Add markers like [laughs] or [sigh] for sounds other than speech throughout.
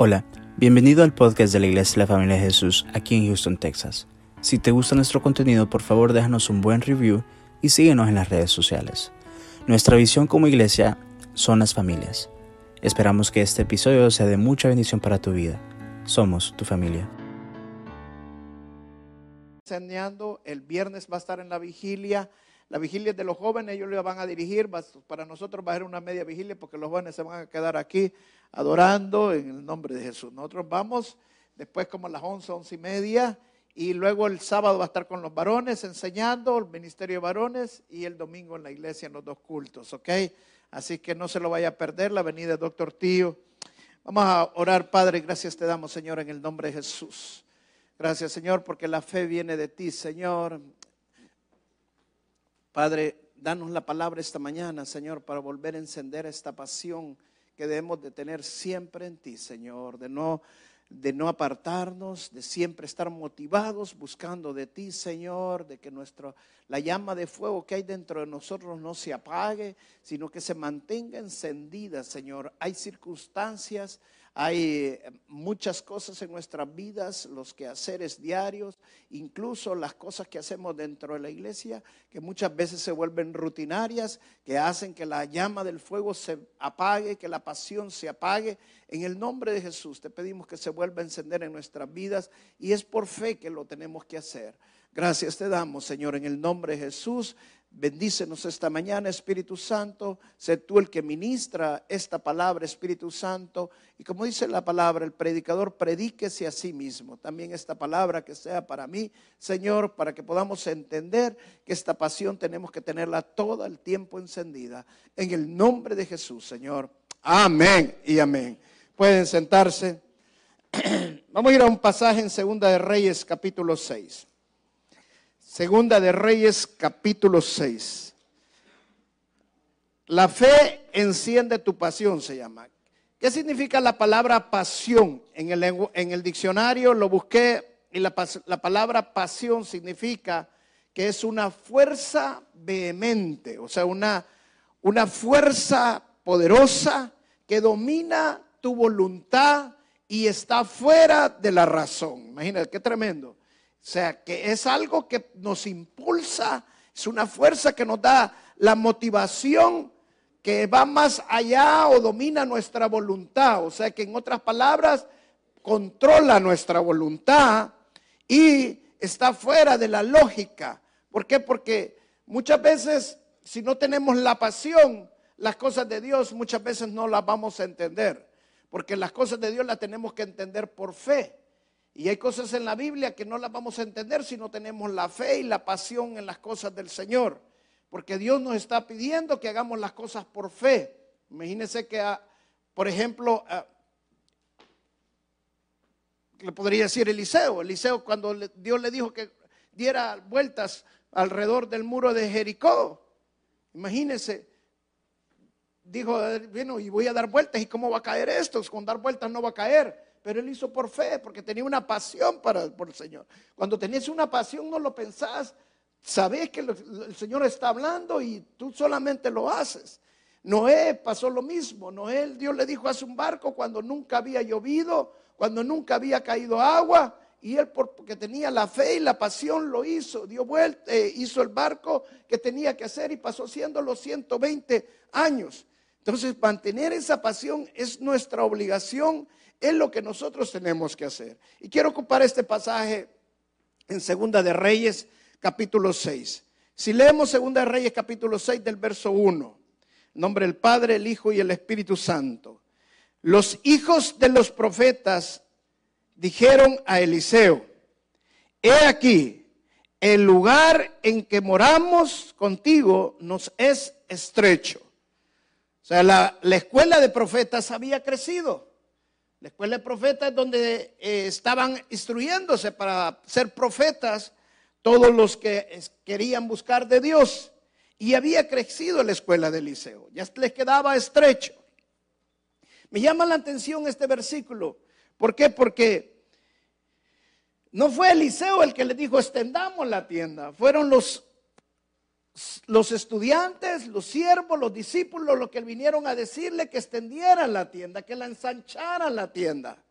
Hola, bienvenido al podcast de la Iglesia de la Familia de Jesús aquí en Houston, Texas. Si te gusta nuestro contenido, por favor déjanos un buen review y síguenos en las redes sociales. Nuestra visión como iglesia son las familias. Esperamos que este episodio sea de mucha bendición para tu vida. Somos tu familia. Enseñando, el viernes va a estar en la vigilia. La vigilia de los jóvenes, ellos le van a dirigir. Para nosotros va a ser una media vigilia porque los jóvenes se van a quedar aquí adorando en el nombre de Jesús. Nosotros vamos después como a las once, once y media, y luego el sábado va a estar con los varones enseñando, el ministerio de varones, y el domingo en la iglesia en los dos cultos, ¿ok? Así que no se lo vaya a perder la venida del doctor Tío. Vamos a orar, Padre, gracias te damos, Señor, en el nombre de Jesús. Gracias, Señor, porque la fe viene de ti, Señor. Padre, danos la palabra esta mañana, Señor, para volver a encender esta pasión que debemos de tener siempre en ti, Señor, de no de no apartarnos, de siempre estar motivados buscando de ti, Señor, de que nuestro la llama de fuego que hay dentro de nosotros no se apague, sino que se mantenga encendida, Señor. Hay circunstancias hay eh, muchas cosas en nuestras vidas, los quehaceres diarios, incluso las cosas que hacemos dentro de la iglesia, que muchas veces se vuelven rutinarias, que hacen que la llama del fuego se apague, que la pasión se apague. En el nombre de Jesús te pedimos que se vuelva a encender en nuestras vidas y es por fe que lo tenemos que hacer. Gracias te damos, Señor, en el nombre de Jesús. Bendícenos esta mañana, Espíritu Santo. Sé tú el que ministra esta palabra, Espíritu Santo. Y como dice la palabra, el predicador predíquese a sí mismo. También esta palabra que sea para mí, Señor, para que podamos entender que esta pasión tenemos que tenerla todo el tiempo encendida. En el nombre de Jesús, Señor. Amén y amén. Pueden sentarse. [clears throat] Vamos a ir a un pasaje en Segunda de Reyes, capítulo 6. Segunda de Reyes capítulo 6. La fe enciende tu pasión, se llama. ¿Qué significa la palabra pasión? En el, en el diccionario lo busqué y la, la palabra pasión significa que es una fuerza vehemente, o sea, una, una fuerza poderosa que domina tu voluntad y está fuera de la razón. Imagínate, qué tremendo. O sea, que es algo que nos impulsa, es una fuerza que nos da la motivación que va más allá o domina nuestra voluntad. O sea, que en otras palabras, controla nuestra voluntad y está fuera de la lógica. ¿Por qué? Porque muchas veces, si no tenemos la pasión, las cosas de Dios muchas veces no las vamos a entender. Porque las cosas de Dios las tenemos que entender por fe. Y hay cosas en la Biblia que no las vamos a entender si no tenemos la fe y la pasión en las cosas del Señor. Porque Dios nos está pidiendo que hagamos las cosas por fe. Imagínense que, ah, por ejemplo, ah, le podría decir Eliseo. Eliseo cuando Dios le dijo que diera vueltas alrededor del muro de Jericó. Imagínense, dijo, bueno, y voy a dar vueltas, ¿y cómo va a caer esto? Con dar vueltas no va a caer pero él hizo por fe, porque tenía una pasión para, por el Señor. Cuando tenías una pasión no lo pensás, sabes que el Señor está hablando y tú solamente lo haces. Noé pasó lo mismo. Noé, Dios le dijo, haz un barco cuando nunca había llovido, cuando nunca había caído agua. Y él, porque tenía la fe y la pasión, lo hizo. Dio vuelta, eh, hizo el barco que tenía que hacer y pasó siendo los 120 años. Entonces, mantener esa pasión es nuestra obligación es lo que nosotros tenemos que hacer. Y quiero ocupar este pasaje en Segunda de Reyes, capítulo 6. Si leemos Segunda de Reyes, capítulo 6, del verso 1, nombre del Padre, el Hijo y el Espíritu Santo. Los hijos de los profetas dijeron a Eliseo, he aquí, el lugar en que moramos contigo nos es estrecho. O sea, la, la escuela de profetas había crecido. La escuela de profetas es donde eh, estaban instruyéndose para ser profetas todos los que querían buscar de Dios. Y había crecido la escuela de Eliseo. Ya les quedaba estrecho. Me llama la atención este versículo. ¿Por qué? Porque no fue Eliseo el que le dijo extendamos la tienda. Fueron los los estudiantes, los siervos, los discípulos, los que vinieron a decirle que extendieran la tienda, que la ensancharan la tienda.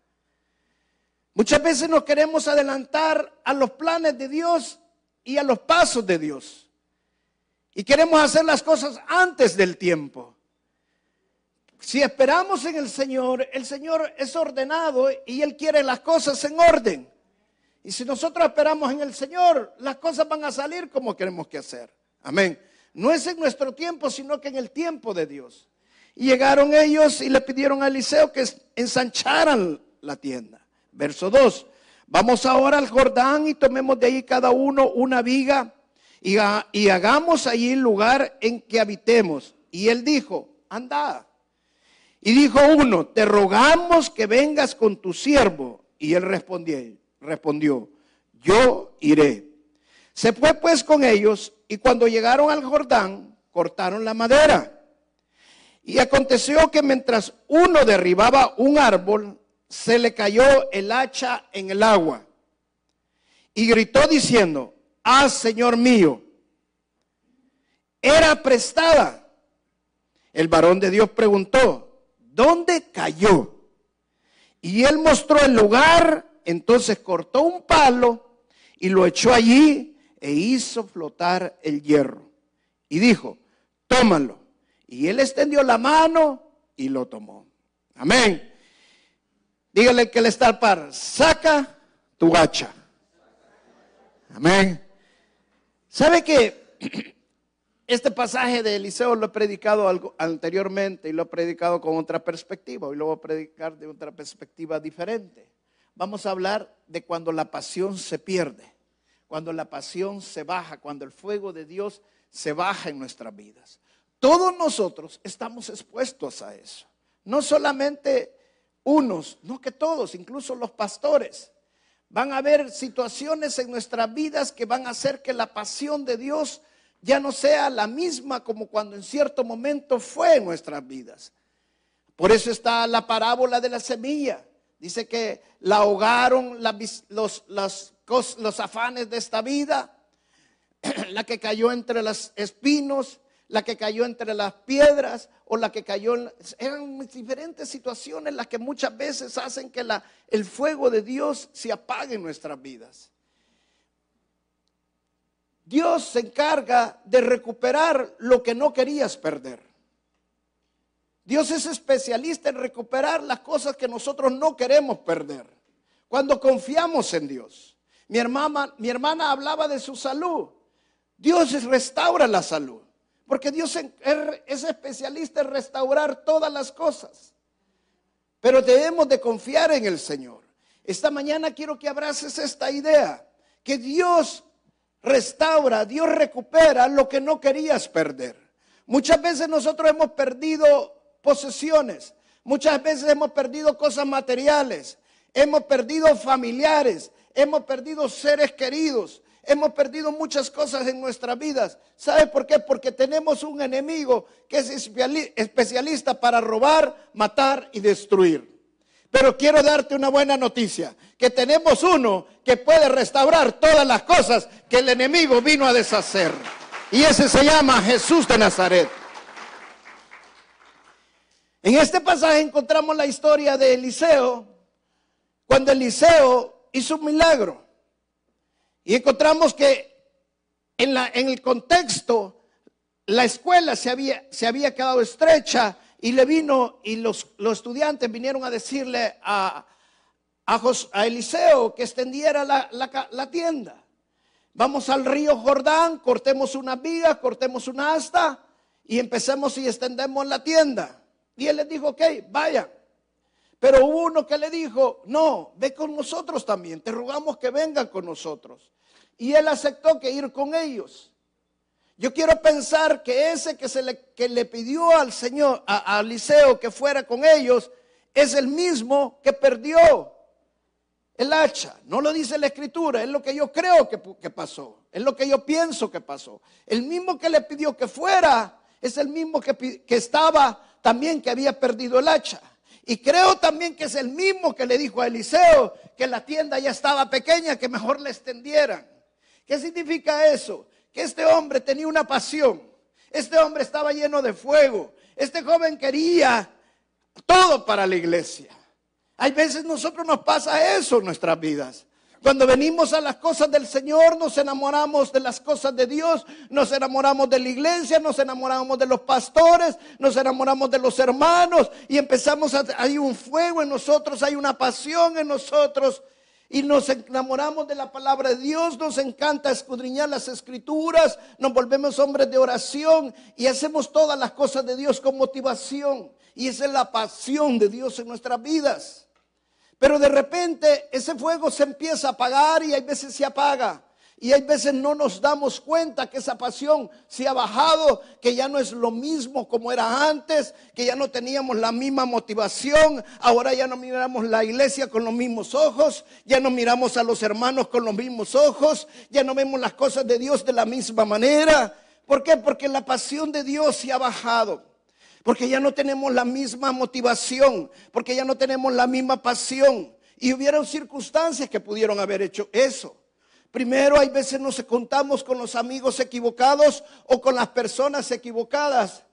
Muchas veces nos queremos adelantar a los planes de Dios y a los pasos de Dios. Y queremos hacer las cosas antes del tiempo. Si esperamos en el Señor, el Señor es ordenado y Él quiere las cosas en orden. Y si nosotros esperamos en el Señor, las cosas van a salir como queremos que hacer. Amén. No es en nuestro tiempo, sino que en el tiempo de Dios. Y llegaron ellos y le pidieron a Eliseo que ensancharan la tienda. Verso 2. Vamos ahora al Jordán y tomemos de ahí cada uno una viga y, hagamos allí lugar en que habitemos. Y él dijo, anda. Y dijo uno, te rogamos que vengas con tu siervo. Y él respondió, respondió, yo iré. Se fue pues con ellos y cuando llegaron al Jordán, cortaron la madera. Y aconteció que mientras uno derribaba un árbol, se le cayó el hacha en el agua. Y gritó diciendo, ah, Señor mío, era prestada. El varón de Dios preguntó, ¿dónde cayó? Y él mostró el lugar, entonces cortó un palo y lo echó allí e hizo flotar el hierro. Y dijo, tómalo. Y él extendió la mano y lo tomó. Amén. Dígale que le está al par, saca tu hacha. Amén. ¿Sabe que [clears throat] este pasaje de Eliseo lo he predicado algo anteriormente y lo he predicado con otra perspectiva? Hoy lo voy a predicar de otra perspectiva diferente. Vamos a hablar de cuando la pasión se pierde cuando la pasión se baja, cuando el fuego de Dios se baja en nuestras vidas. Todos nosotros estamos expuestos a eso. No solamente unos, no que todos, incluso los pastores. Van a haber situaciones en nuestras vidas que van a hacer que la pasión de Dios ya no sea la misma como cuando en cierto momento fue en nuestras vidas. Por eso está la parábola de la semilla. Dice que la ahogaron los, las los afanes de esta vida, [clears throat] la que cayó entre los espinos, la que cayó entre las piedras o la que cayó en... Eran diferentes situaciones las que muchas veces hacen que el fuego de Dios se apague en nuestras vidas. Dios se encarga de recuperar lo que no querías perder. Dios es especialista en recuperar las cosas que nosotros no queremos perder. Cuando confiamos en Dios. Mi hermana, mi hermana hablaba de su salud. Dios restaura la salud. Porque Dios es especialista en restaurar todas las cosas. Pero debemos de confiar en el Señor. Esta mañana quiero que abraces esta idea. Que Dios restaura, Dios recupera lo que no querías perder. Muchas veces nosotros hemos perdido posesiones. Muchas veces hemos perdido cosas materiales. Hemos perdido familiares hemos perdido seres queridos, hemos perdido muchas cosas en nuestras vidas. ¿Sabe por qué? Porque tenemos un enemigo que es especialista para robar, matar y destruir. Pero quiero darte una buena noticia, que tenemos uno que puede restaurar todas las cosas que el enemigo vino a deshacer. Y ese se llama Jesús de Nazaret. En este pasaje encontramos la historia de Eliseo, cuando Eliseo hizo un milagro. Y encontramos que en, la, en el contexto, la escuela se había, se había quedado estrecha y le vino, y los, los estudiantes vinieron a decirle a, a, Eliseo que extendiera la, la, tienda. Vamos al río Jordán, cortemos una viga, cortemos una asta y empecemos y extendemos la tienda. Y él les dijo, ok, vayan. Pero hubo uno que le dijo, no, ve con nosotros también, te rogamos que vengan con nosotros. Y él aceptó que ir con ellos. Yo quiero pensar que ese que, se le, que le pidió al Señor, a, Eliseo que fuera con ellos, es el mismo que perdió el hacha. No lo dice la escritura, es lo que yo creo que, que pasó, es lo que yo pienso que pasó. El mismo que le pidió que fuera, es el mismo que, que estaba también que había perdido el hacha. Y creo también que es el mismo que le dijo a Eliseo que la tienda ya estaba pequeña, que mejor le extendieran. ¿Qué significa eso? Que este hombre tenía una pasión. Este hombre estaba lleno de fuego. Este joven quería todo para la iglesia. Hay veces nosotros nos pasa eso en nuestras vidas. Cuando venimos a las cosas del Señor, nos enamoramos de las cosas de Dios, nos enamoramos de la iglesia, nos enamoramos de los pastores, nos enamoramos de los hermanos y empezamos a, hay un fuego en nosotros, hay una pasión en nosotros y nos enamoramos de la palabra de Dios, nos encanta escudriñar las escrituras, nos volvemos hombres de oración y hacemos todas las cosas de Dios con motivación. Y esa es la pasión de Dios en nuestras vidas. Pero de repente ese fuego se empieza a apagar y hay veces se apaga. Y hay veces no nos damos cuenta que esa pasión se ha bajado, que ya no es lo mismo como era antes, que ya no teníamos la misma motivación, ahora ya no miramos la iglesia con los mismos ojos, ya no miramos a los hermanos con los mismos ojos, ya no vemos las cosas de Dios de la misma manera. ¿Por qué? Porque la pasión de Dios se ha bajado porque ya no tenemos la misma motivación, porque ya no tenemos la misma pasión. Y hubieron circunstancias que pudieron haber hecho eso. Primero, hay veces nos contamos con los amigos equivocados o con las personas equivocadas,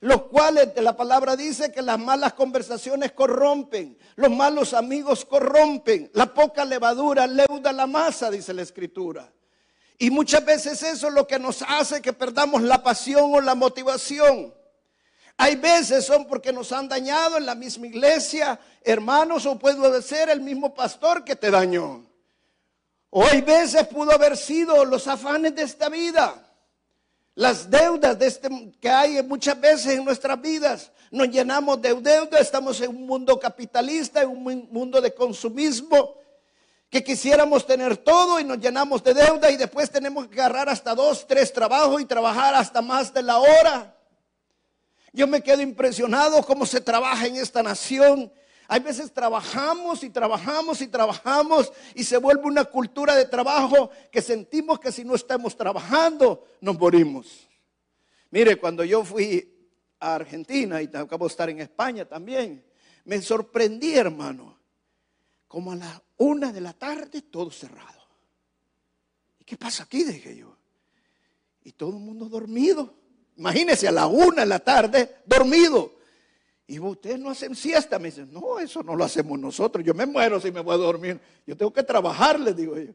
los cuales la palabra dice que las malas conversaciones corrompen, los malos amigos corrompen, la poca levadura leuda la masa, dice la escritura. Y muchas veces eso es lo que nos hace que perdamos la pasión o la motivación. Hay veces son porque nos han dañado en la misma iglesia, hermanos, o puede ser el mismo pastor que te dañó. O hay veces pudo haber sido los afanes de esta vida, las deudas de este, que hay muchas veces en nuestras vidas. Nos llenamos de deuda, estamos en un mundo capitalista, en un mundo de consumismo, que quisiéramos tener todo y nos llenamos de deuda y después tenemos que agarrar hasta dos, tres trabajos y trabajar hasta más de la hora. Yo me quedo impresionado cómo se trabaja en esta nación. Hay veces trabajamos y trabajamos y trabajamos y se vuelve una cultura de trabajo que sentimos que si no estamos trabajando nos morimos. Mire, cuando yo fui a Argentina y acabo de estar en España también, me sorprendí, hermano, como a la una de la tarde todo cerrado. ¿Y qué pasa aquí? Dije yo. Y todo el mundo dormido. Imagínense a la una de la tarde, dormido. Y ustedes no hacen siesta. Me dicen, no, eso no lo hacemos nosotros. Yo me muero si me voy a dormir. Yo tengo que trabajar, les digo yo.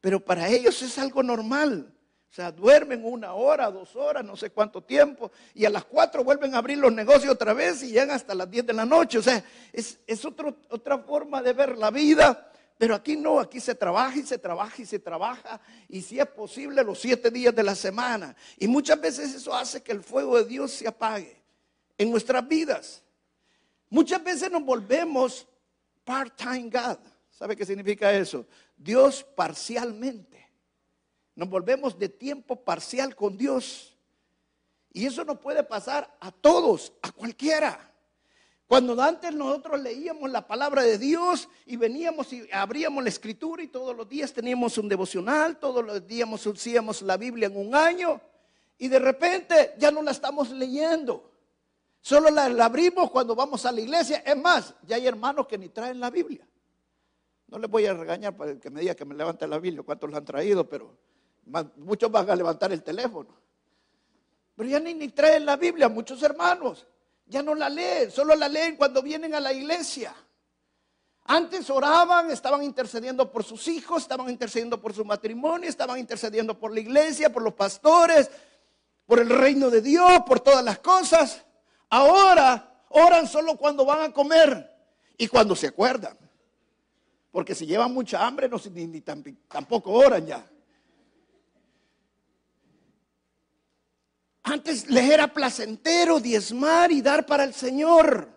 Pero para ellos es algo normal. O sea, duermen una hora, dos horas, no sé cuánto tiempo, y a las cuatro vuelven a abrir los negocios otra vez y llegan hasta las diez de la noche. O sea, es, es otra forma de ver la vida pero aquí no, aquí se trabaja y se trabaja y se trabaja. Y si es posible, los siete días de la semana. Y muchas veces eso hace que el fuego de Dios se apague en nuestras vidas. Muchas veces nos volvemos part-time God. ¿Sabe qué significa eso? Dios parcialmente. Nos volvemos de tiempo parcial con Dios. Y eso no puede pasar a todos, a cualquiera. Cuando antes nosotros leíamos la palabra de Dios y veníamos y abríamos la escritura y todos los días teníamos un devocional, todos los días hacíamos la Biblia en un año y de repente ya no la estamos leyendo. Solo la, abrimos cuando vamos a la iglesia. Es más, ya hay hermanos que ni traen la Biblia. No les voy a regañar para que me diga que me levante la Biblia, cuántos la han traído, pero muchos van a levantar el teléfono. Pero ya ni, ni traen la Biblia, muchos hermanos ya no la leen, solo la leen cuando vienen a la iglesia. Antes oraban, estaban intercediendo por sus hijos, estaban intercediendo por su matrimonio, estaban intercediendo por la iglesia, por los pastores, por el reino de Dios, por todas las cosas. Ahora oran solo cuando van a comer y cuando se acuerdan. Porque si llevan mucha hambre, no, ni, tampoco oran ya. Antes les era placentero diezmar y dar para el Señor.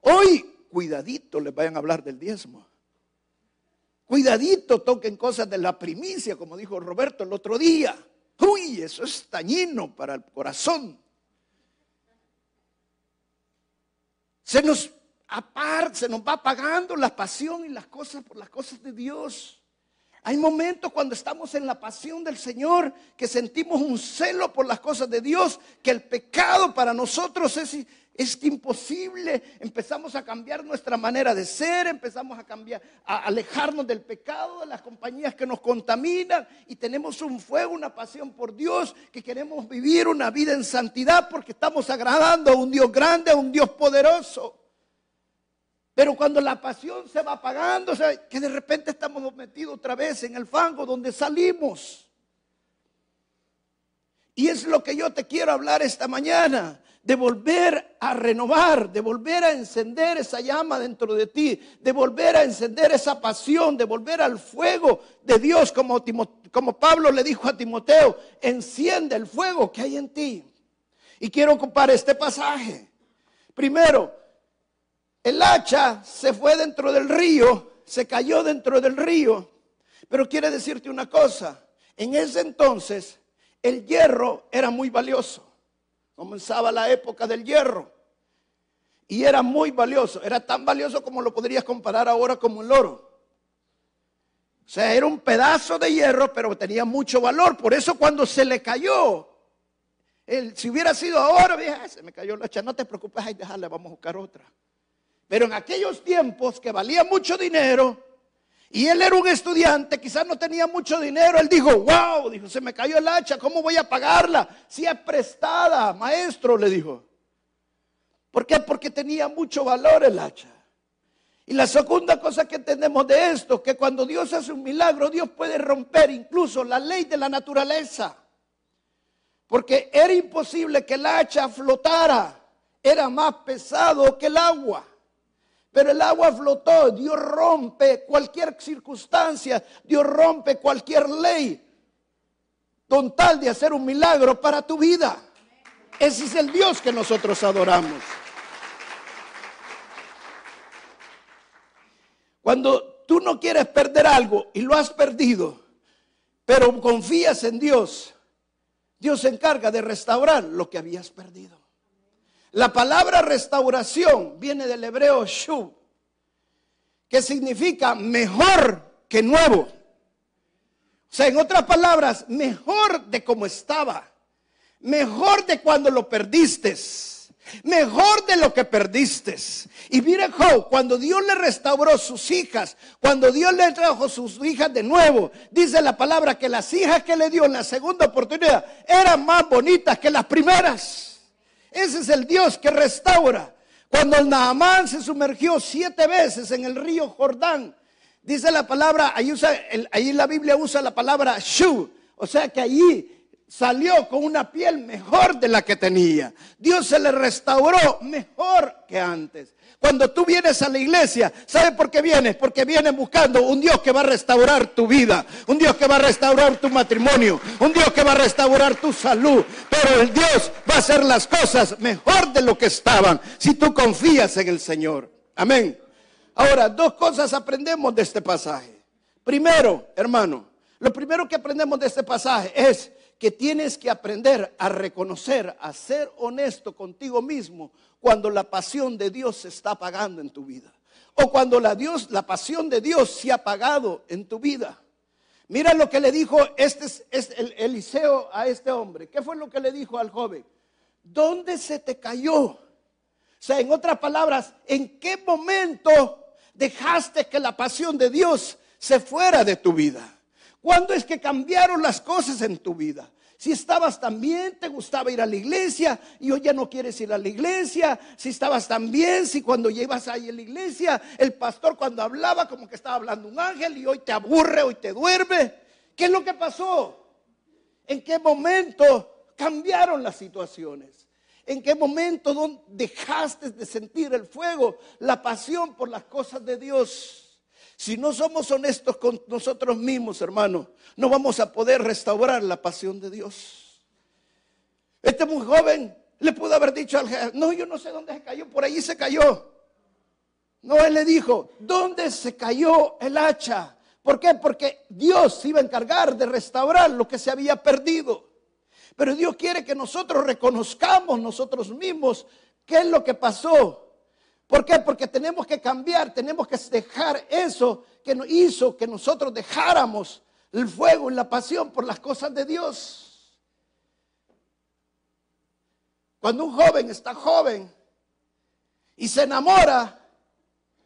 Hoy, cuidadito les vayan a hablar del diezmo. Cuidadito toquen cosas de la primicia, como dijo Roberto el otro día. Uy, eso es dañino para el corazón. Se nos aparte, se nos va apagando la pasión y las cosas por las cosas de Dios. Hay momentos cuando estamos en la pasión del Señor que sentimos un celo por las cosas de Dios, que el pecado para nosotros es, imposible. Empezamos a cambiar nuestra manera de ser, empezamos a cambiar, a alejarnos del pecado, de las compañías que nos contaminan y tenemos un fuego, una pasión por Dios, que queremos vivir una vida en santidad porque estamos agradando a un Dios grande, a un Dios poderoso. Pero cuando la pasión se va apagando, que de repente estamos metidos otra vez en el fango donde salimos. Y es lo que yo te quiero hablar esta mañana, de volver a renovar, de volver a encender esa llama dentro de ti, de volver a encender esa pasión, de volver al fuego de Dios, como, como Pablo le dijo a Timoteo, enciende el fuego que hay en ti. Y quiero ocupar este pasaje. Primero, el hacha se fue dentro del río, se cayó dentro del río, pero quiere decirte una cosa, en ese entonces el hierro era muy valioso. Comenzaba la época del hierro. Y era muy valioso. Era tan valioso como lo podrías comparar ahora como el oro. O sea, era un pedazo de hierro, pero tenía mucho valor. Por eso cuando se le cayó, si hubiera sido ahora, se me cayó la hacha, no te preocupes, hay dejarla, vamos a buscar otra. Pero en aquellos tiempos que valía mucho dinero, y él era un estudiante, quizás no tenía mucho dinero. Él dijo, wow, dijo, se me cayó el hacha, ¿cómo voy a pagarla? Si es prestada, maestro, le dijo. ¿Por qué? Porque tenía mucho valor el hacha. Y la segunda cosa que entendemos de esto, que cuando Dios hace un milagro, Dios puede romper incluso la ley de la naturaleza. Porque era imposible que el hacha flotara, era más pesado que el agua. Pero el agua flotó, Dios rompe cualquier circunstancia, Dios rompe cualquier ley, con tal de hacer un milagro para tu vida. Ese es el Dios que nosotros adoramos. Cuando tú no quieres perder algo y lo has perdido, pero confías en Dios, Dios se encarga de restaurar lo que habías perdido. La palabra restauración viene del hebreo shu, que significa mejor que nuevo. O sea, en otras palabras, mejor de como estaba, mejor de cuando lo perdiste, mejor de lo que perdiste. Y mire Job, cuando Dios le restauró sus hijas, cuando Dios le trajo sus hijas de nuevo, dice la palabra que las hijas que le dio en la segunda oportunidad eran más bonitas que las primeras. Ese es el Dios que restaura. Cuando el Naamán se sumergió siete veces en el río Jordán, dice la palabra, ahí, usa, ahí la Biblia usa la palabra shu, o sea que allí salió con una piel mejor de la que tenía. Dios se le restauró mejor que antes. Cuando tú vienes a la iglesia, ¿sabes por qué vienes? Porque vienes buscando un Dios que va a restaurar tu vida, un Dios que va a restaurar tu matrimonio, un Dios que va a restaurar tu salud. Pero el Dios va a hacer las cosas mejor de lo que estaban si tú confías en el Señor. Amén. Ahora, dos cosas aprendemos de este pasaje. Primero, hermano, lo primero que aprendemos de este pasaje es que tienes que aprender a reconocer, a ser honesto contigo mismo cuando la pasión de Dios se está apagando en tu vida. O cuando la, pasión de Dios se ha apagado en tu vida. Mira lo que le dijo este, este Eliseo a este hombre. ¿Qué fue lo que le dijo al joven? ¿Dónde se te cayó? O sea, en otras palabras, ¿en qué momento dejaste que la pasión de Dios se fuera de tu vida? ¿Cuándo es que cambiaron las cosas en tu vida? Si estabas tan bien, te gustaba ir a la iglesia y hoy ya no quieres ir a la iglesia. Si estabas tan bien, si cuando llevas ahí a la iglesia, el pastor cuando hablaba como que estaba hablando un ángel y hoy te aburre, hoy te duerme. ¿Qué es lo que pasó? ¿En qué momento cambiaron las situaciones? ¿En qué momento dejaste de sentir el fuego, la pasión por las cosas de Dios? Si no somos honestos con nosotros mismos, hermano, no vamos a poder restaurar la pasión de Dios. Este muy joven le pudo haber dicho al jefe, no, yo no sé dónde se cayó, por ahí se cayó. No, él le dijo, ¿dónde se cayó el hacha? ¿Por qué? Porque Dios iba a encargar de restaurar lo que se había perdido. Pero Dios quiere que nosotros reconozcamos nosotros mismos qué es lo que pasó ¿Por qué? Porque tenemos que cambiar, tenemos que dejar eso que nos hizo que nosotros dejáramos el fuego y la pasión por las cosas de Dios. Cuando un joven está joven y se enamora,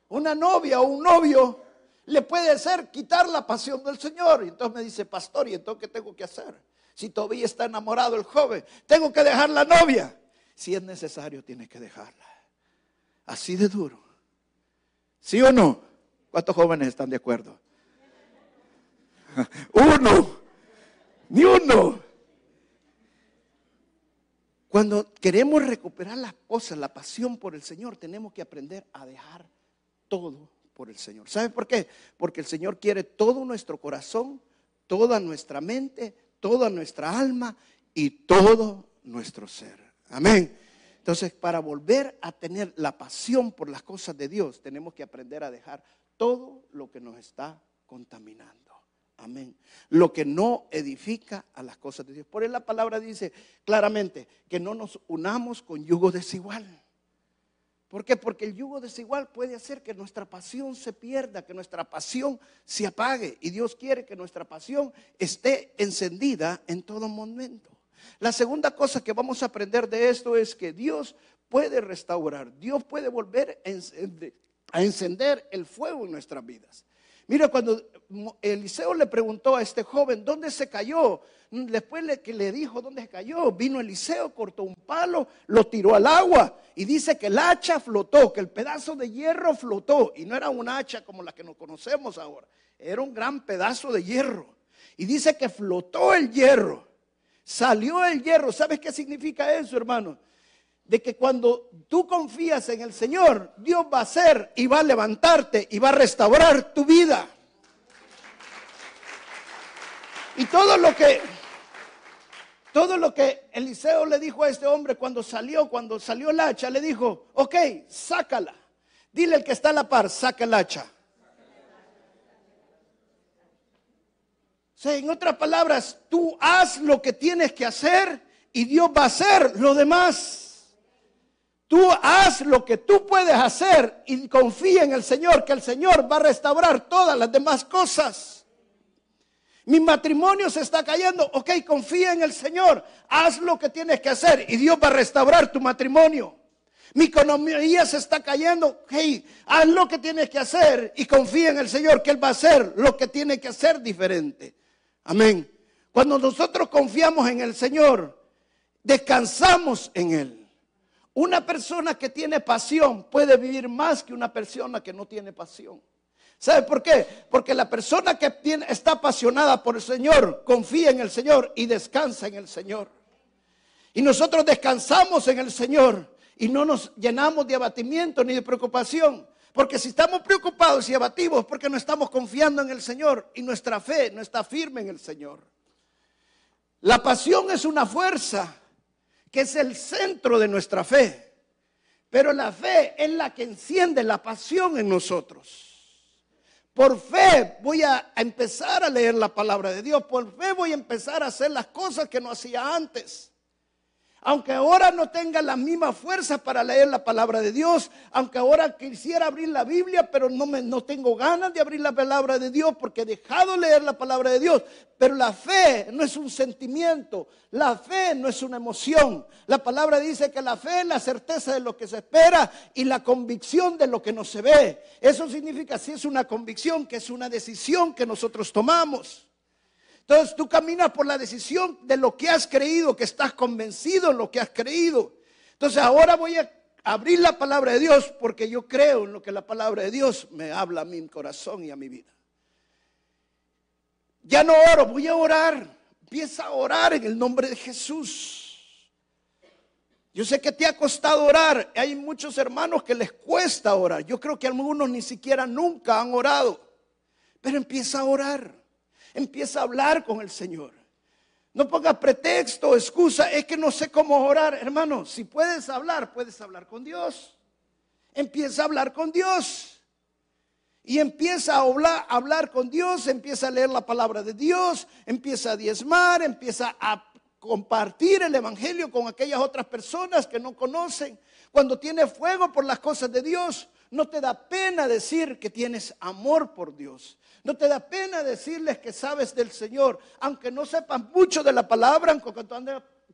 una novia o un novio le puede hacer quitar la pasión del Señor. Y entonces me dice, pastor, ¿y entonces qué tengo que hacer? Si todavía está enamorado el joven, tengo que dejar la novia. Si es necesario, tiene que dejarla. Así de duro. ¿Sí o no? ¿Cuántos jóvenes están de acuerdo? [laughs] Uno, ni uno. Cuando queremos recuperar las cosas, la pasión por el Señor, tenemos que aprender a dejar todo por el Señor. ¿Sabe por qué? Porque el Señor quiere todo nuestro corazón, toda nuestra mente, toda nuestra alma y todo nuestro ser. Amén. Entonces, para volver a tener la pasión por las cosas de Dios, tenemos que aprender a dejar todo lo que nos está contaminando. Amén. Lo que no edifica a las cosas de Dios. Por eso la palabra dice claramente que no nos unamos con yugo desigual. ¿Por qué? Porque el yugo desigual puede hacer que nuestra pasión se pierda, que nuestra pasión se apague. Y Dios quiere que nuestra pasión esté encendida en todo momento. La segunda cosa que vamos a aprender de esto es que Dios puede restaurar, Dios puede volver a encender el fuego en nuestras vidas. Mira, cuando Eliseo le preguntó a este joven, ¿dónde se cayó? Después que le dijo dónde se cayó, vino Eliseo, cortó un palo, lo tiró al agua y dice que el hacha flotó, que el pedazo de hierro flotó. Y no era un hacha como la que nos conocemos ahora, era un gran pedazo de hierro. Y dice que flotó el hierro, salió el hierro. ¿Sabes qué significa eso, hermano? De que cuando tú confías en el Señor, Dios va a hacer y va a levantarte y va a restaurar tu vida. Y todo lo que todo lo que Eliseo le dijo a este hombre cuando salió, cuando salió el hacha, le dijo, ok, sácala. Dile al que está a la par, saca el hacha. O en otras palabras, tú haz lo que tienes que hacer y Dios va a hacer lo demás. Tú haz lo que tú puedes hacer y confía en el Señor, que el Señor va a restaurar todas las demás cosas. Mi matrimonio se está cayendo. Ok, confía en el Señor. Haz lo que tienes que hacer y Dios va a restaurar tu matrimonio. Mi economía se está cayendo. Hey, haz lo que tienes que hacer y confía en el Señor que Él va a hacer lo que tiene que hacer diferente. Amén. Cuando nosotros confiamos en el Señor, descansamos en Él. Una persona que tiene pasión puede vivir más que una persona que no tiene pasión. ¿Sabe por qué? Porque la persona que está apasionada por el Señor confía en el Señor y descansa en el Señor. Y nosotros descansamos en el Señor y no nos llenamos de abatimiento ni de preocupación. Porque si estamos preocupados y abativos, porque no estamos confiando en el Señor y nuestra fe no está firme en el Señor. La pasión es una fuerza que es el centro de nuestra fe. Pero la fe es la que enciende la pasión en nosotros. Por fe voy a empezar a leer la palabra de Dios. Por fe voy a empezar a hacer las cosas que no hacía antes. Aunque ahora no tenga la misma fuerza para leer la palabra de Dios, aunque ahora quisiera abrir la Biblia, pero no, me, no tengo ganas de abrir la palabra de Dios porque he dejado leer la palabra de Dios. Pero la fe no es un sentimiento, la fe no es una emoción. La palabra dice que la fe es la certeza de lo que se espera y la convicción de lo que no se ve. Eso significa, si es una convicción, que es una decisión que nosotros tomamos. Entonces tú caminas por la decisión de lo que has creído, que estás convencido en lo que has creído. Entonces ahora voy a abrir la palabra de Dios porque yo creo en lo que la palabra de Dios me habla a mi corazón y a mi vida. Ya no oro, voy a orar. Empieza a orar en el nombre de Jesús. Yo sé que te ha costado orar. Hay muchos hermanos que les cuesta orar. Yo creo que algunos ni siquiera nunca han orado. Pero empieza a orar. Empieza a hablar con el Señor. No ponga pretexto, excusa, es que no sé cómo orar. Hermano, si puedes hablar, puedes hablar con Dios. Empieza a hablar con Dios. Y empieza a hablar, a hablar con Dios, empieza a leer la palabra de Dios, empieza a diezmar, empieza a compartir el Evangelio con aquellas otras personas que no conocen. Cuando tienes fuego por las cosas de Dios, no te da pena decir que tienes amor por Dios. No te da pena decirles que sabes del Señor, aunque no sepas mucho de la palabra, aunque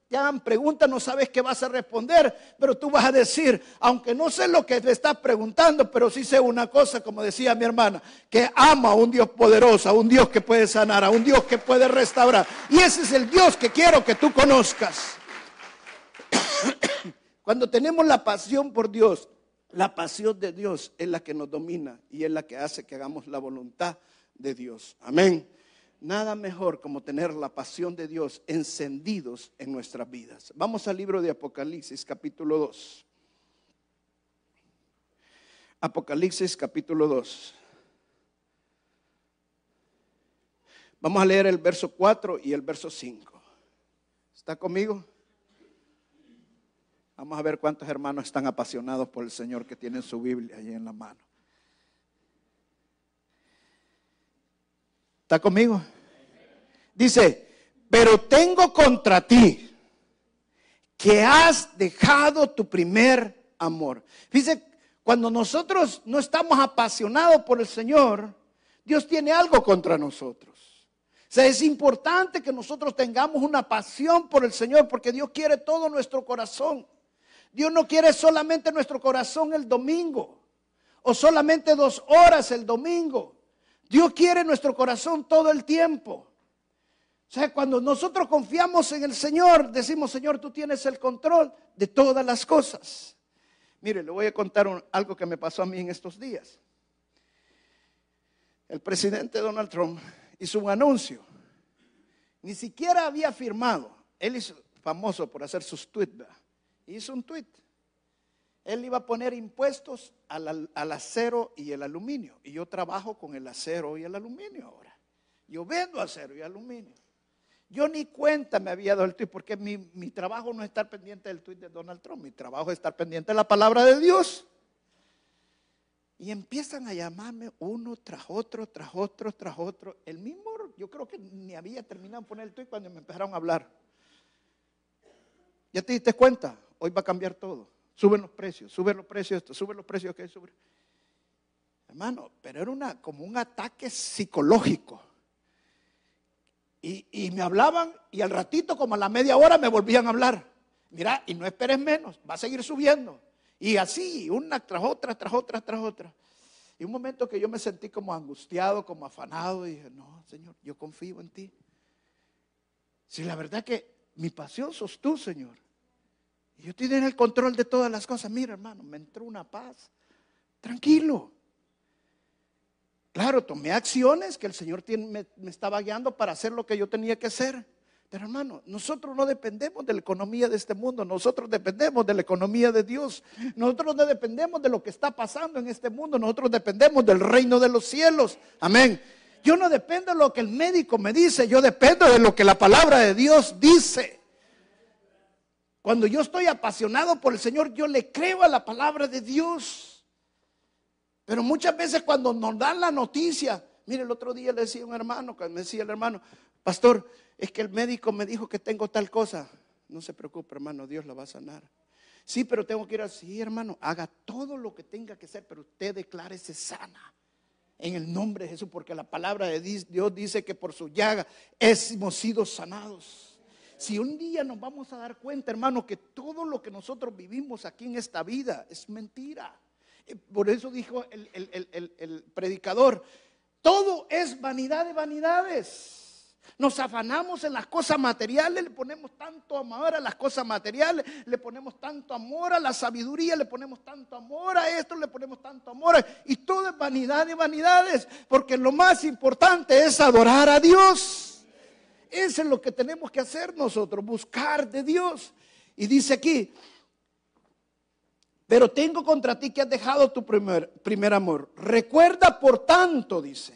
te hagan preguntas, no sabes qué vas a responder, pero tú vas a decir, aunque no sé lo que te estás preguntando, pero sí sé una cosa, como decía mi hermana, que ama a un Dios poderoso, a un Dios que puede sanar, a un Dios que puede restaurar. Y ese es el Dios que quiero que tú conozcas. [coughs] Cuando tenemos la pasión por Dios, La pasión de Dios es la que nos domina y es la que hace que hagamos la voluntad de Dios. Amén. Nada mejor como tener la pasión de Dios encendidos en nuestras vidas. Vamos al libro de Apocalipsis, capítulo 2. Apocalipsis, capítulo 2. Vamos a leer el verso 4 y el verso 5. ¿Está conmigo? Vamos a ver cuántos hermanos están apasionados por el Señor que tienen su Biblia ahí en la mano. ¿Está conmigo? Dice, pero tengo contra ti que has dejado tu primer amor. Dice, cuando nosotros no estamos apasionados por el Señor, Dios tiene algo contra nosotros. O sea, es importante que nosotros tengamos una pasión por el Señor porque Dios quiere todo nuestro corazón. Dios no quiere solamente nuestro corazón el domingo o solamente dos horas el domingo. Dios quiere nuestro corazón todo el tiempo. O sea, cuando nosotros confiamos en el Señor, decimos, Señor, tú tienes el control de todas las cosas. Mire, le voy a contar algo que me pasó a mí en estos días. El presidente Donald Trump hizo un anuncio. Ni siquiera había firmado. Él es famoso por hacer sus tweets hizo un tuit. Él iba a poner impuestos al, acero y el aluminio. Y yo trabajo con el acero y el aluminio ahora. Yo vendo acero y aluminio. Yo ni cuenta me había dado el tuit porque mi, mi trabajo no es estar pendiente del tuit de Donald Trump. Mi trabajo es estar pendiente de la palabra de Dios. Y empiezan a llamarme uno tras otro, tras otro, tras otro. El mismo, yo creo que ni había terminado de poner el tuit cuando me empezaron a hablar. ¿Ya te diste cuenta? hoy va a cambiar todo. Suben los precios, suben los precios esto, suben los precios que suben. Hermano, pero era una, como un ataque psicológico. Y, me hablaban y al ratito, como a la media hora, me volvían a hablar. Mira, y no esperes menos, va a seguir subiendo. Y así, una tras otra, tras otra, tras otra. Y un momento que yo me sentí como angustiado, como afanado, y dije, no, Señor, yo confío en ti. Si la verdad que mi pasión sos tú, Señor. Yo estoy en el control de todas las cosas. Mira, hermano, me entró una paz. Tranquilo. Claro, tomé acciones que el Señor me, me, estaba guiando para hacer lo que yo tenía que hacer. Pero hermano, nosotros no dependemos de la economía de este mundo, nosotros dependemos de la economía de Dios. Nosotros no dependemos de lo que está pasando en este mundo, nosotros dependemos del reino de los cielos. Amén. Yo no dependo de lo que el médico me dice, yo dependo de lo que la palabra de Dios dice. Cuando yo estoy apasionado por el Señor, yo le creo a la palabra de Dios. Pero muchas veces cuando nos dan la noticia, mire, el otro día le decía a un hermano, me decía el hermano, pastor, es que el médico me dijo que tengo tal cosa. No se preocupe, hermano, Dios la va a sanar. Sí, pero tengo que ir así, hermano, haga todo lo que tenga que hacer, pero usted declárese sana. En el nombre de Jesús, porque la palabra de Dios dice que por su llaga hemos sido sanados. Si un día nos vamos a dar cuenta, hermano, que todo lo que nosotros vivimos aquí en esta vida es mentira. Eh, por eso dijo el, predicador, todo es vanidad de vanidades. Nos afanamos en las cosas materiales, le ponemos tanto amor a las cosas materiales, le ponemos tanto amor a la sabiduría, le ponemos tanto amor a esto, le ponemos tanto amor. y todo es vanidad de vanidades, porque lo más importante es adorar a Dios. Eso es lo que tenemos que hacer nosotros, buscar de Dios. Y dice aquí, pero tengo contra ti que has dejado tu primer, primer amor. Recuerda, por tanto, dice,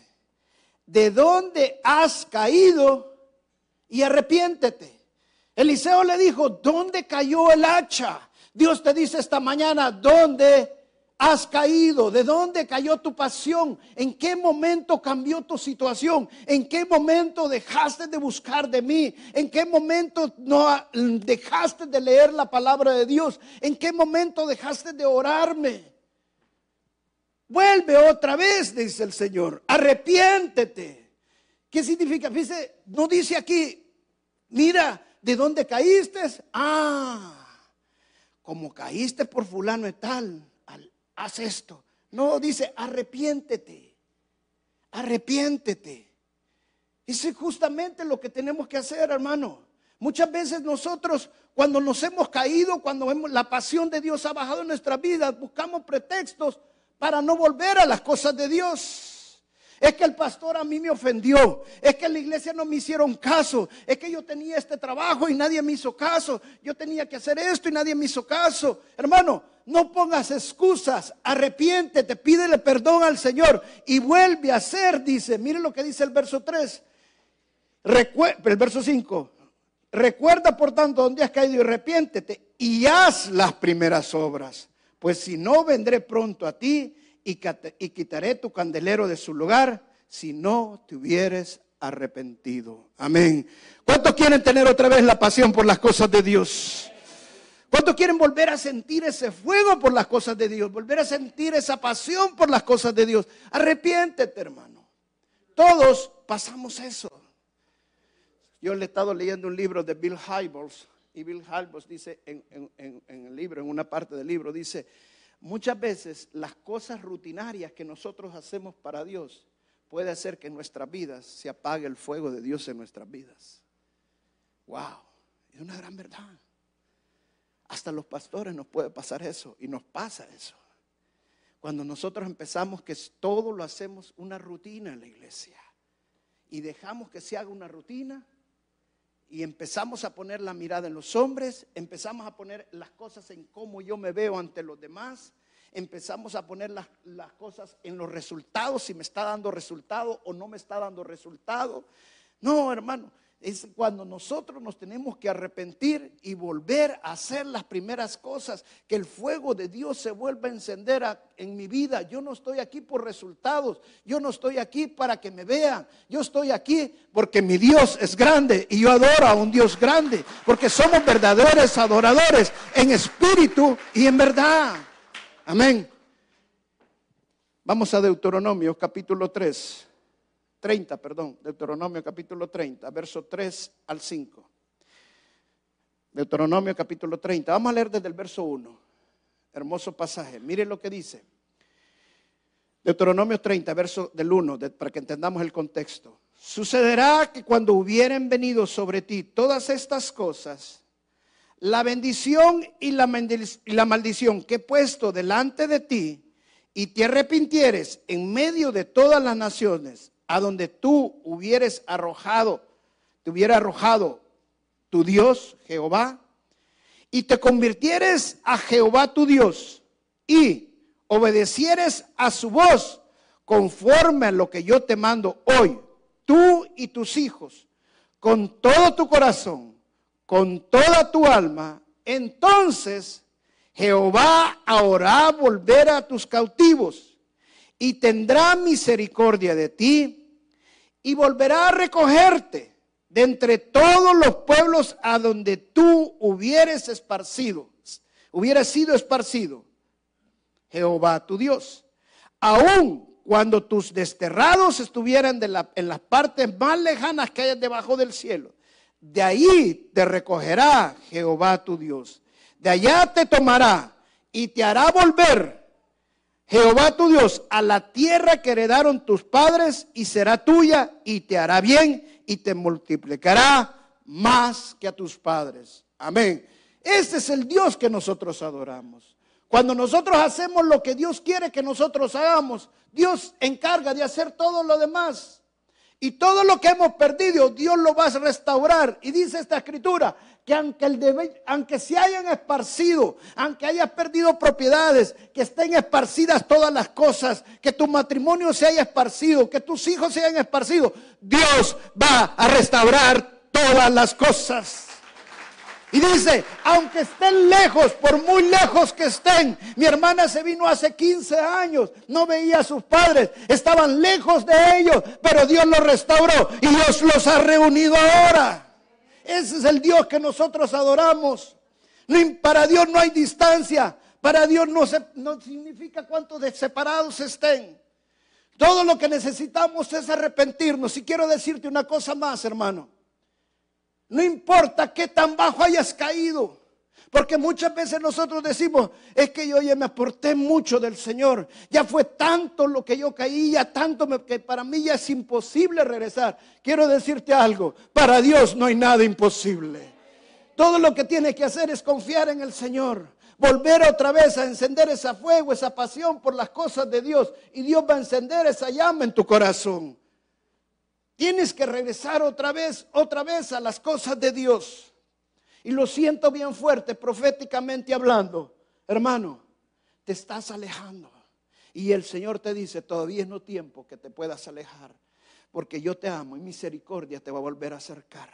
de dónde has caído y arrepiéntete. Eliseo le dijo, ¿dónde cayó el hacha? Dios te dice esta mañana, ¿dónde has caído? ¿De dónde cayó tu pasión? ¿En qué momento cambió tu situación? ¿En qué momento dejaste de buscar de mí? ¿En qué momento no dejaste de leer la palabra de Dios? ¿En qué momento dejaste de orarme? Vuelve otra vez, dice el Señor. Arrepiéntete. ¿Qué significa? Dice, no dice aquí, mira, ¿de dónde caíste? Ah, como caíste por fulano y tal haz esto. No, dice, arrepiéntete, arrepiéntete. Es justamente lo que tenemos que hacer, hermano. Muchas veces nosotros, cuando nos hemos caído, cuando la pasión de Dios ha bajado en nuestras vidas, buscamos pretextos para no volver a las cosas de Dios. Es que el pastor a mí me ofendió. Es que en la iglesia no me hicieron caso. Es que yo tenía este trabajo y nadie me hizo caso. Yo tenía que hacer esto y nadie me hizo caso. Hermano, no pongas excusas. Arrepiéntete, pídele perdón al Señor y vuelve a hacer, dice. Mire lo que dice el verso 3. el verso 5. Recuerda por tanto dónde has caído y arrepiéntete y haz las primeras obras. Pues si no, vendré pronto a ti y quitaré tu candelero de su lugar si no te hubieres arrepentido. Amén. ¿Cuántos quieren tener otra vez la pasión por las cosas de Dios? ¿Cuántos quieren volver a sentir ese fuego por las cosas de Dios? Volver a sentir esa pasión por las cosas de Dios. Arrepiéntete, hermano. Todos pasamos eso. Yo le he estado leyendo un libro de Bill Hybels y Bill Hybels dice en, en el libro, en una parte del libro, dice, Muchas veces las cosas rutinarias que nosotros hacemos para Dios puede hacer que en nuestras vidas se apague el fuego de Dios en nuestras vidas. Wow, es una gran verdad. Hasta los pastores nos puede pasar eso y nos pasa eso. Cuando nosotros empezamos que todo lo hacemos una rutina en la iglesia y dejamos que se haga una rutina y empezamos a poner la mirada en los hombres, empezamos a poner las cosas en cómo yo me veo ante los demás, empezamos a poner las, las cosas en los resultados, si me está dando resultado o no me está dando resultado. No, hermano, es cuando nosotros nos tenemos que arrepentir y volver a hacer las primeras cosas, que el fuego de Dios se vuelva a encender en mi vida. Yo no estoy aquí por resultados, yo no estoy aquí para que me vean, yo estoy aquí porque mi Dios es grande y yo adoro a un Dios grande, porque somos verdaderos adoradores en espíritu y en verdad. Amén. Vamos a Deuteronomio capítulo 3. 30, perdón, Deuteronomio capítulo 30, verso 3 al 5. Deuteronomio capítulo 30. Vamos a leer desde el verso 1. Hermoso pasaje. Mire lo que dice. Deuteronomio 30, verso del 1, para que entendamos el contexto. Sucederá que cuando hubieren venido sobre ti todas estas cosas, la bendición y la, y la maldición que he puesto delante de ti, y te arrepintieres en medio de todas las naciones, a donde tú hubieres arrojado, te hubiera arrojado tu Dios, Jehová, y te convirtieres a Jehová tu Dios y obedecieres a su voz conforme a lo que yo te mando hoy, tú y tus hijos, con todo tu corazón, con toda tu alma, entonces Jehová ahora volver a tus cautivos y tendrá misericordia de ti y volverá a recogerte de entre todos los pueblos a donde tú hubieres esparcido, hubieras sido esparcido, Jehová tu Dios. Aún cuando tus desterrados estuvieran en las partes más lejanas que hay debajo del cielo, de ahí te recogerá Jehová tu Dios. De allá te tomará y te hará volver Jehová tu Dios a la tierra que heredaron tus padres y será tuya y te hará bien y te multiplicará más que a tus padres. Amén. Ese es el Dios que nosotros adoramos. Cuando nosotros hacemos lo que Dios quiere que nosotros hagamos, Dios encarga de hacer todo lo demás. Y todo lo que hemos perdido, Dios lo va a restaurar. Y dice esta escritura, que aunque, el aunque se hayan esparcido, aunque hayas perdido propiedades, que estén esparcidas todas las cosas, que tu matrimonio se haya esparcido, que tus hijos se hayan esparcido, Dios va a restaurar todas las cosas. Y dice, aunque estén lejos, por muy lejos que estén, mi hermana se vino hace 15 años, no veía a sus padres, estaban lejos de ellos, pero Dios los restauró y Dios los ha reunido ahora. Ese es el Dios que nosotros adoramos. Para Dios no hay distancia. Para Dios no, no significa cuántos separados estén. Todo lo que necesitamos es arrepentirnos. Y quiero decirte una cosa más, hermano. No importa qué tan bajo hayas caído. Porque muchas veces nosotros decimos, es que yo ya me aporté mucho del Señor, ya fue tanto lo que yo caí, ya tanto que para mí ya es imposible regresar. Quiero decirte algo, para Dios no hay nada imposible. Todo lo que tienes que hacer es confiar en el Señor. Volver otra vez a encender ese fuego, esa pasión por las cosas de Dios. Y Dios va a encender esa llama en tu corazón. Tienes que regresar otra vez, otra vez a las cosas de Dios. Y lo siento bien fuerte, proféticamente hablando. Hermano, te estás alejando. Y el Señor te dice, todavía es no tiempo que te puedas alejar, porque yo te amo y misericordia te va a volver a acercar.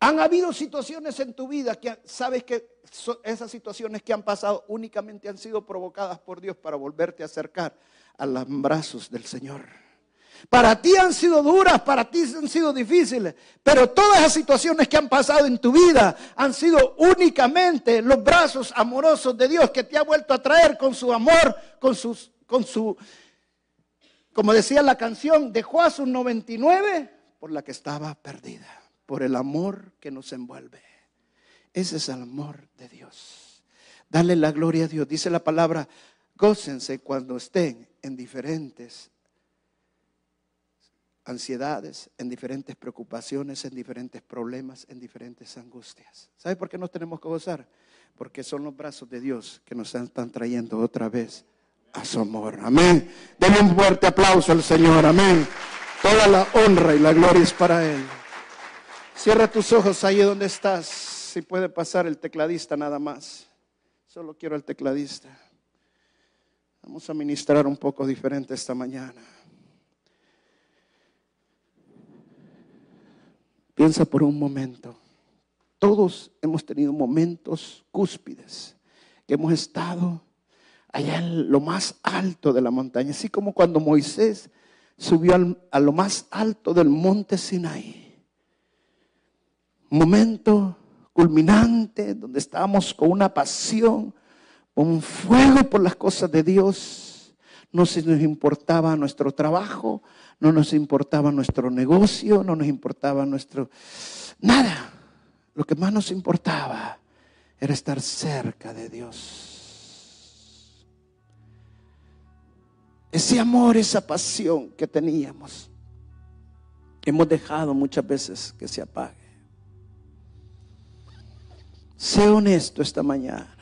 Han habido situaciones en tu vida que sabes que esas situaciones que han pasado únicamente han sido provocadas por Dios para volverte a acercar a los brazos del Señor. Para ti han sido duras, para ti han sido difíciles, pero todas las situaciones que han pasado en tu vida han sido únicamente los brazos amorosos de Dios que te ha vuelto a traer con su amor, con, sus, con su, como decía la canción, dejó a sus 99 por la que estaba perdida, por el amor que nos envuelve. Ese es el amor de Dios. Dale la gloria a Dios. Dice la palabra, gócense cuando estén en diferentes ansiedades, en diferentes preocupaciones, en diferentes problemas, en diferentes angustias. ¿Sabe por qué nos tenemos que gozar? Porque son los brazos de Dios que nos están trayendo otra vez a su amor. Amén. Denle un fuerte aplauso al Señor. Amén. Toda la honra y la gloria es para Él. Cierra tus ojos ahí donde estás. Si puede pasar el tecladista nada más. Solo quiero el tecladista. Vamos a ministrar un poco diferente esta mañana. Piensa por un momento. Todos hemos tenido momentos cúspides, que hemos estado allá en lo más alto de la montaña, así como cuando Moisés subió a lo más alto del monte Sinaí. Momento culminante donde estábamos con una pasión, con un fuego por las cosas de Dios. No se nos importaba nuestro trabajo, no nos importaba nuestro negocio, no nos importaba nuestro... Nada. Lo que más nos importaba era estar cerca de Dios. Ese amor, esa pasión que teníamos, hemos dejado muchas veces que se apague. Sé honesto esta mañana.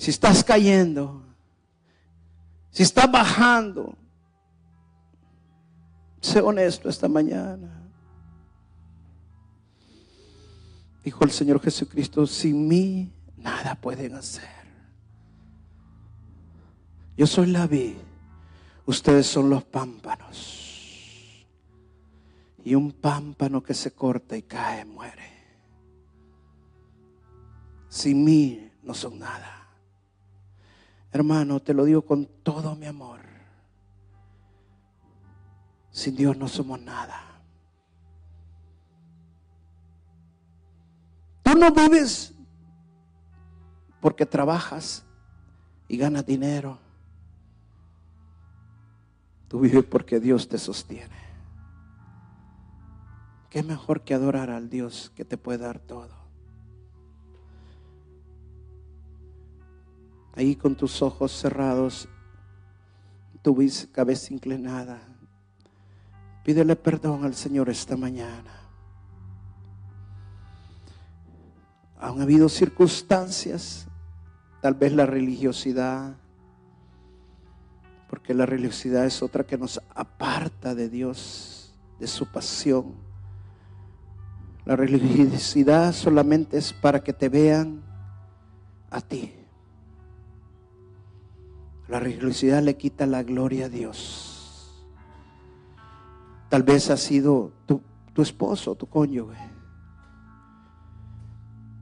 Si estás cayendo, si está bajando, sé honesto esta mañana. Dijo el Señor Jesucristo, sin mí nada pueden hacer. Yo soy la vid, ustedes son los pámpanos. Y un pámpano que se corta y cae muere. Sin mí no son nada. Hermano, te lo digo con todo mi amor. Sin Dios no somos nada. Tú no vives porque trabajas y ganas dinero. Tú vives porque Dios te sostiene. ¿Qué mejor que adorar al Dios que te puede dar todo? Ahí con tus ojos cerrados, tu cabeza inclinada. Pídele perdón al Señor esta mañana. Han habido circunstancias, tal vez la religiosidad, porque la religiosidad es otra que nos aparta de Dios, de su pasión. La religiosidad solamente es para que te vean a ti. La religiosidad le quita la gloria a Dios. Tal vez ha sido tu, tu esposo, tu cónyuge.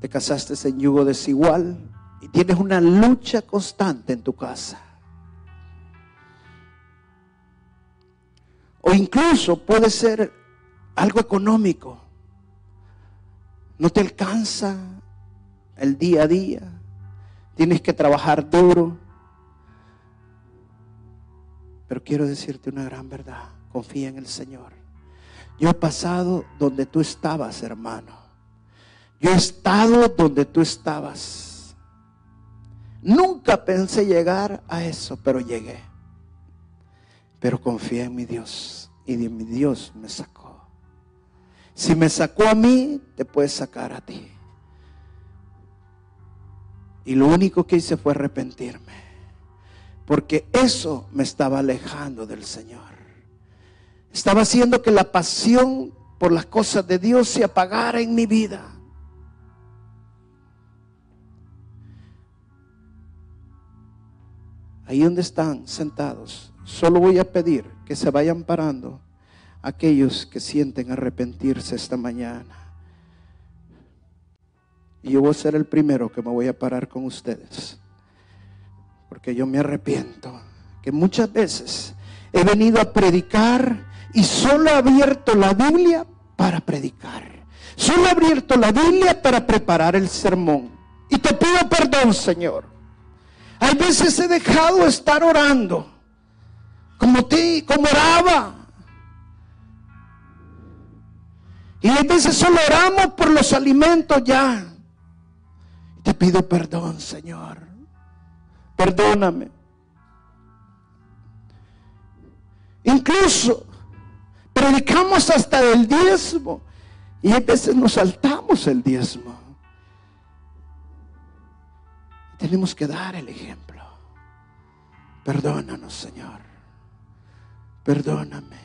Te casaste en yugo desigual y tienes una lucha constante en tu casa. O incluso puede ser algo económico. No te alcanza el día a día. Tienes que trabajar duro. Pero quiero decirte una gran verdad. Confía en el Señor. Yo he pasado donde tú estabas, hermano. Yo he estado donde tú estabas. Nunca pensé llegar a eso, pero llegué. Pero confié en mi Dios y de mi Dios me sacó. Si me sacó a mí, te puede sacar a ti. Y lo único que hice fue arrepentirme. Porque eso me estaba alejando del Señor. Estaba haciendo que la pasión por las cosas de Dios se apagara en mi vida. Ahí donde están sentados, solo voy a pedir que se vayan parando aquellos que sienten arrepentirse esta mañana. Y yo voy a ser el primero que me voy a parar con ustedes. Porque yo me arrepiento. Que muchas veces he venido a predicar y solo he abierto la Biblia para predicar. Solo he abierto la Biblia para preparar el sermón. Y te pido perdón, Señor. Hay veces he dejado estar orando como ti, como oraba. Y a veces solo oramos por los alimentos ya. Te pido perdón, Señor. Perdóname. Incluso predicamos hasta el diezmo y a veces nos saltamos el diezmo. Tenemos que dar el ejemplo. Perdónanos, Señor. Perdóname.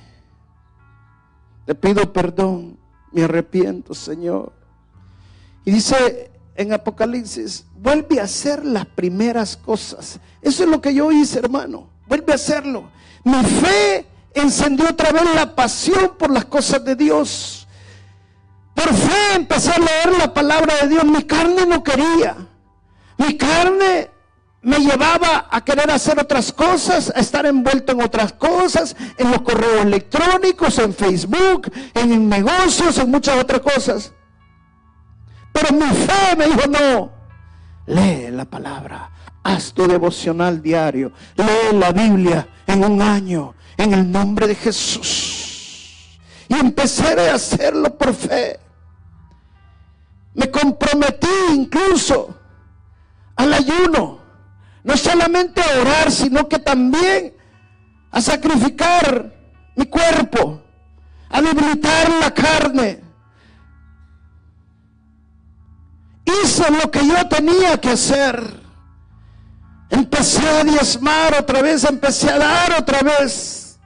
Te pido perdón. Me arrepiento, Señor. Y dice en Apocalipsis, vuelve a hacer las primeras cosas. Eso es lo que yo hice, hermano. Vuelve a hacerlo. Mi fe encendió otra vez la pasión por las cosas de Dios. Por fe empecé a leer la palabra de Dios. Mi carne no quería. Mi carne me llevaba a querer hacer otras cosas, a estar envuelto en otras cosas, en los correos electrónicos, en Facebook, en negocios, en muchas otras cosas. Pero mi fe me dijo, no, lee la palabra, haz tu devocional diario, lee la Biblia en un año, en el nombre de Jesús. Y empecé a hacerlo por fe. Me comprometí incluso al ayuno. No solamente a orar, sino que también a sacrificar mi cuerpo, a debilitar la carne. Lo que yo tenía que hacer. Empecé a diezmar otra vez, empecé a dar otra vez.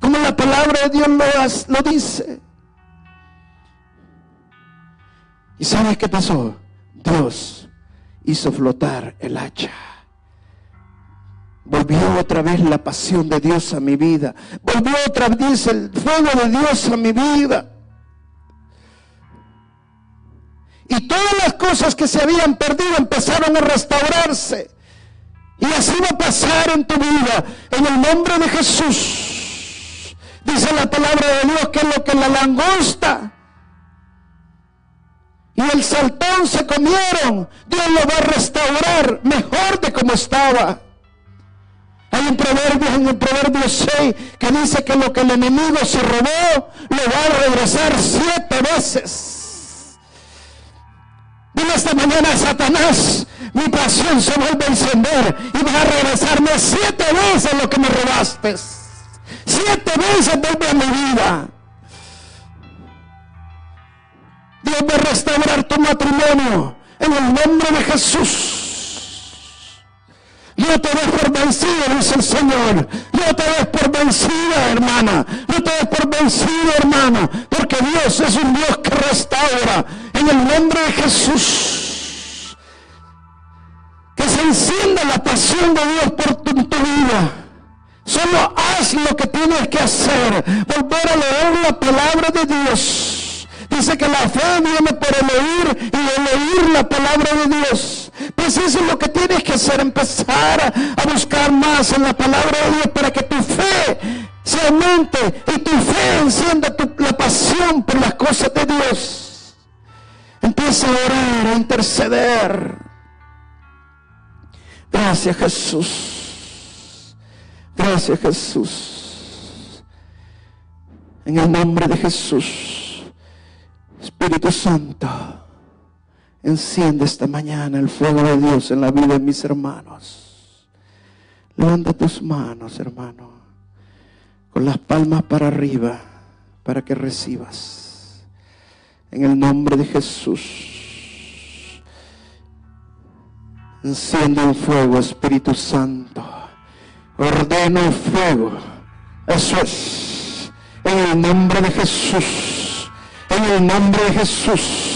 Como la palabra de Dios lo, lo dice. ¿Y sabes qué pasó? Dios hizo flotar el hacha. Volvió otra vez la pasión de Dios a mi vida. Volvió otra vez el fuego de Dios a mi vida. Y todas las cosas que se habían perdido empezaron a restaurarse. Y así va a pasar en tu vida. En el nombre de Jesús. Dice la palabra de Dios que es lo que la langosta y el saltón se comieron, Dios lo va a restaurar mejor de como estaba. Hay un proverbio en el proverbio 6 que dice que lo que el enemigo se robó lo va a regresar siete veces. Dile esta mañana Satanás, mi pasión se vuelve a encender y va a regresarme siete veces lo que me robaste. Siete veces vuelve a mi vida. Dios va a restaurar tu matrimonio en el nombre de Jesús. No te des por vencido, dice el Señor. No te des por vencida, hermana. No te des por vencido, hermano. Porque Dios es un Dios que restaura. En el nombre de Jesús. Que se encienda la pasión de Dios por tu, tu vida. Solo haz lo que tienes que hacer. Volver a leer la palabra de Dios Dice que la fe viene por el oír y el oír la palabra de Dios. Pues eso es lo que tienes que hacer, empezar a buscar más en la palabra de Dios para que tu fe se aumente y tu fe encienda la pasión por las cosas de Dios. Empieza a orar, a interceder. Gracias Jesús. Gracias Jesús. En el nombre de Jesús. Espíritu Santo, enciende esta mañana el fuego de Dios en la vida de mis hermanos. Levanta tus manos, hermano, con las palmas para arriba, para que recibas. En el nombre de Jesús. Enciende el fuego, Espíritu Santo. Ordeno el fuego. Eso es. En el nombre de Jesús. En el nombre de Jesús